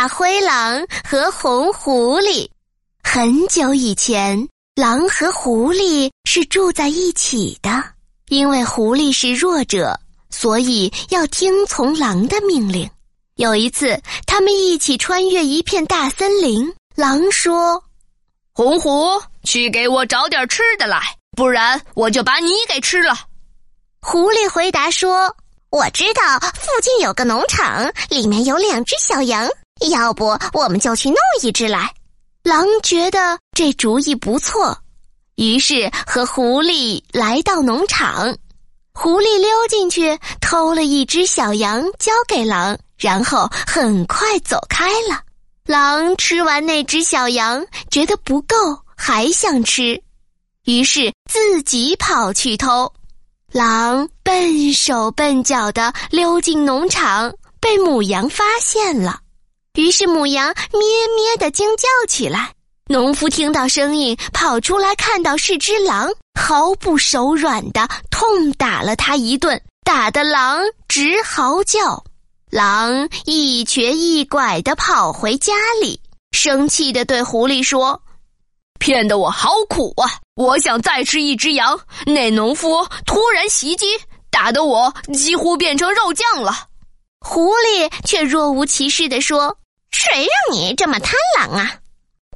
大灰狼和红狐狸。很久以前，狼和狐狸是住在一起的。因为狐狸是弱者，所以要听从狼的命令。有一次，他们一起穿越一片大森林。狼说：“红狐，去给我找点吃的来，不然我就把你给吃了。”狐狸回答说。我知道附近有个农场，里面有两只小羊，要不我们就去弄一只来。狼觉得这主意不错，于是和狐狸来到农场。狐狸溜进去偷了一只小羊，交给狼，然后很快走开了。狼吃完那只小羊，觉得不够，还想吃，于是自己跑去偷。狼笨手笨脚的溜进农场，被母羊发现了。于是母羊咩咩的惊叫起来。农夫听到声音，跑出来，看到是只狼，毫不手软的痛打了它一顿，打得狼直嚎叫。狼一瘸一拐的跑回家里，生气的对狐狸说。骗得我好苦啊！我想再吃一只羊，那农夫突然袭击，打得我几乎变成肉酱了。狐狸却若无其事地说：“谁让你这么贪婪啊？”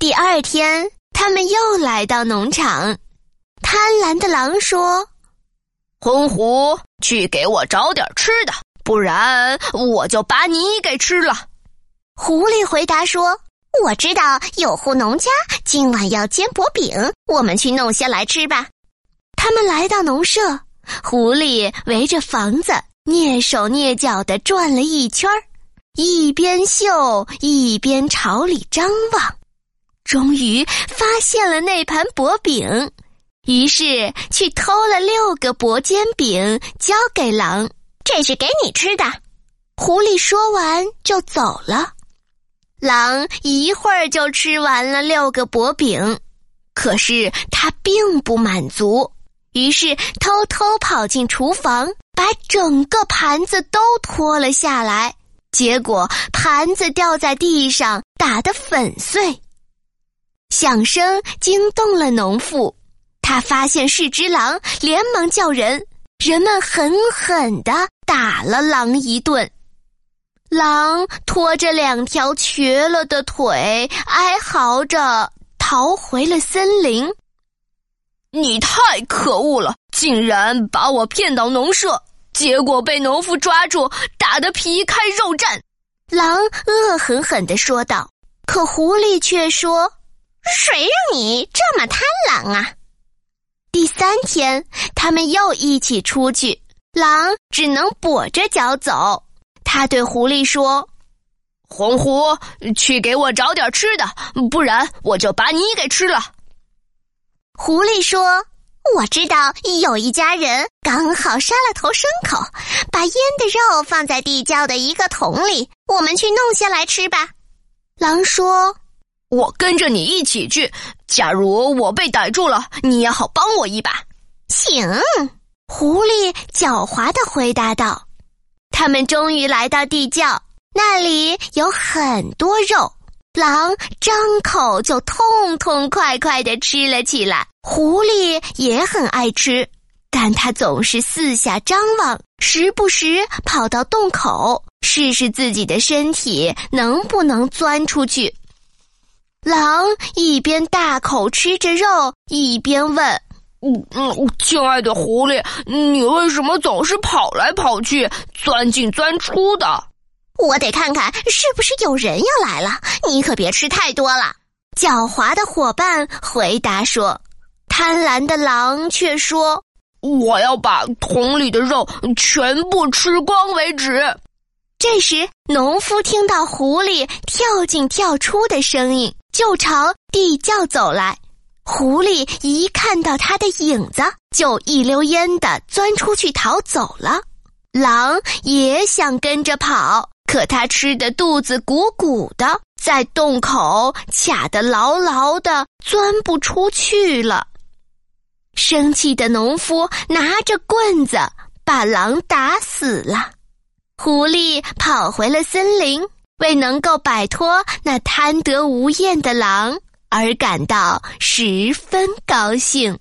第二天，他们又来到农场，贪婪的狼说：“红狐，去给我找点吃的，不然我就把你给吃了。”狐狸回答说。我知道有户农家今晚要煎薄饼，我们去弄些来吃吧。他们来到农舍，狐狸围着房子蹑手蹑脚的转了一圈儿，一边嗅一边朝里张望，终于发现了那盘薄饼，于是去偷了六个薄煎饼交给狼，这是给你吃的。狐狸说完就走了。狼一会儿就吃完了六个薄饼，可是他并不满足，于是偷偷跑进厨房，把整个盘子都拖了下来。结果盘子掉在地上，打得粉碎。响声惊动了农妇，他发现是只狼，连忙叫人，人们狠狠地打了狼一顿。狼拖着两条瘸了的腿，哀嚎着逃回了森林。你太可恶了，竟然把我骗到农舍，结果被农夫抓住，打得皮开肉绽。狼恶狠狠地说道。可狐狸却说：“谁让你这么贪婪啊？”第三天，他们又一起出去，狼只能跛着脚走。他对狐狸说：“红狐，去给我找点吃的，不然我就把你给吃了。”狐狸说：“我知道有一家人刚好杀了头牲口，把腌的肉放在地窖的一个桶里，我们去弄下来吃吧。”狼说：“我跟着你一起去，假如我被逮住了，你也好帮我一把。”行，狐狸狡猾的回答道。他们终于来到地窖，那里有很多肉，狼张口就痛痛快快的吃了起来。狐狸也很爱吃，但它总是四下张望，时不时跑到洞口试试自己的身体能不能钻出去。狼一边大口吃着肉，一边问。嗯嗯，亲爱的狐狸，你为什么总是跑来跑去、钻进钻出的？我得看看是不是有人要来了。你可别吃太多了。狡猾的伙伴回答说。贪婪的狼却说：“我要把桶里的肉全部吃光为止。”这时，农夫听到狐狸跳进跳出的声音，就朝地窖走来。狐狸一看到他的影子，就一溜烟的钻出去逃走了。狼也想跟着跑，可他吃的肚子鼓鼓的，在洞口卡得牢牢的，钻不出去了。生气的农夫拿着棍子把狼打死了。狐狸跑回了森林，为能够摆脱那贪得无厌的狼而感到十分高兴。